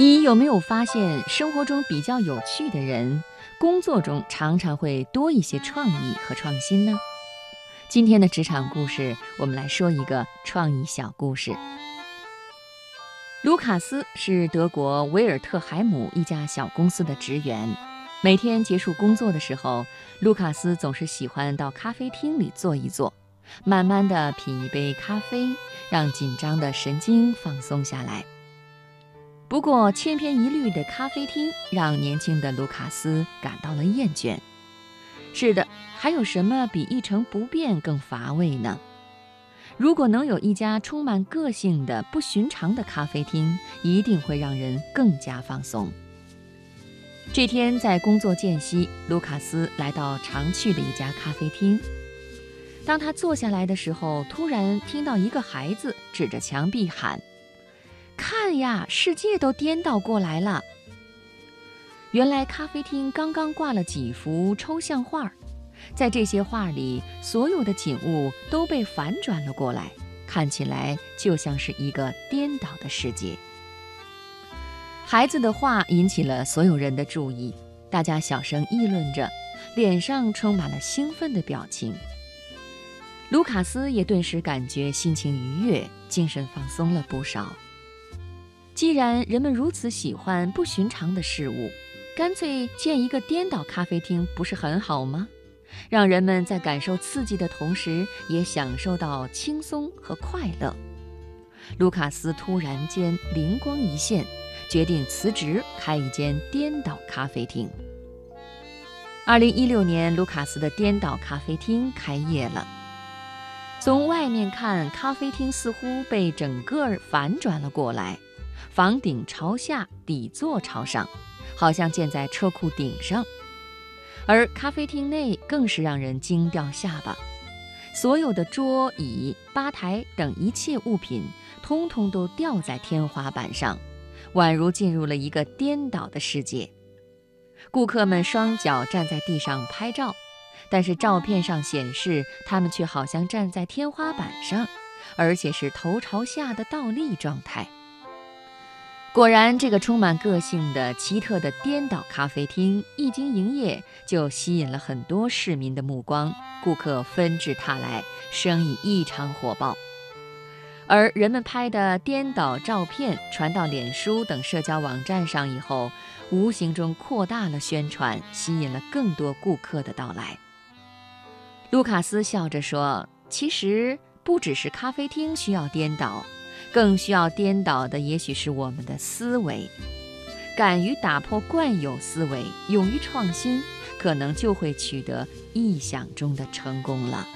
你有没有发现，生活中比较有趣的人，工作中常常会多一些创意和创新呢？今天的职场故事，我们来说一个创意小故事。卢卡斯是德国维尔特海姆一家小公司的职员，每天结束工作的时候，卢卡斯总是喜欢到咖啡厅里坐一坐，慢慢地品一杯咖啡，让紧张的神经放松下来。不过，千篇一律的咖啡厅让年轻的卢卡斯感到了厌倦。是的，还有什么比一成不变更乏味呢？如果能有一家充满个性的、不寻常的咖啡厅，一定会让人更加放松。这天在工作间隙，卢卡斯来到常去的一家咖啡厅。当他坐下来的时候，突然听到一个孩子指着墙壁喊。看呀，世界都颠倒过来了。原来咖啡厅刚刚挂了几幅抽象画，在这些画里，所有的景物都被反转了过来，看起来就像是一个颠倒的世界。孩子的画引起了所有人的注意，大家小声议论着，脸上充满了兴奋的表情。卢卡斯也顿时感觉心情愉悦，精神放松了不少。既然人们如此喜欢不寻常的事物，干脆建一个颠倒咖啡厅不是很好吗？让人们在感受刺激的同时，也享受到轻松和快乐。卢卡斯突然间灵光一现，决定辞职开一间颠倒咖啡厅。二零一六年，卢卡斯的颠倒咖啡厅开业了。从外面看，咖啡厅似乎被整个反转了过来。房顶朝下，底座朝上，好像建在车库顶上。而咖啡厅内更是让人惊掉下巴，所有的桌椅、吧台等一切物品，通通都吊在天花板上，宛如进入了一个颠倒的世界。顾客们双脚站在地上拍照，但是照片上显示他们却好像站在天花板上，而且是头朝下的倒立状态。果然，这个充满个性的奇特的颠倒咖啡厅一经营业，就吸引了很多市民的目光，顾客纷至沓来，生意异常火爆。而人们拍的颠倒照片传到脸书等社交网站上以后，无形中扩大了宣传，吸引了更多顾客的到来。卢卡斯笑着说：“其实不只是咖啡厅需要颠倒。”更需要颠倒的，也许是我们的思维。敢于打破惯有思维，勇于创新，可能就会取得意想中的成功了。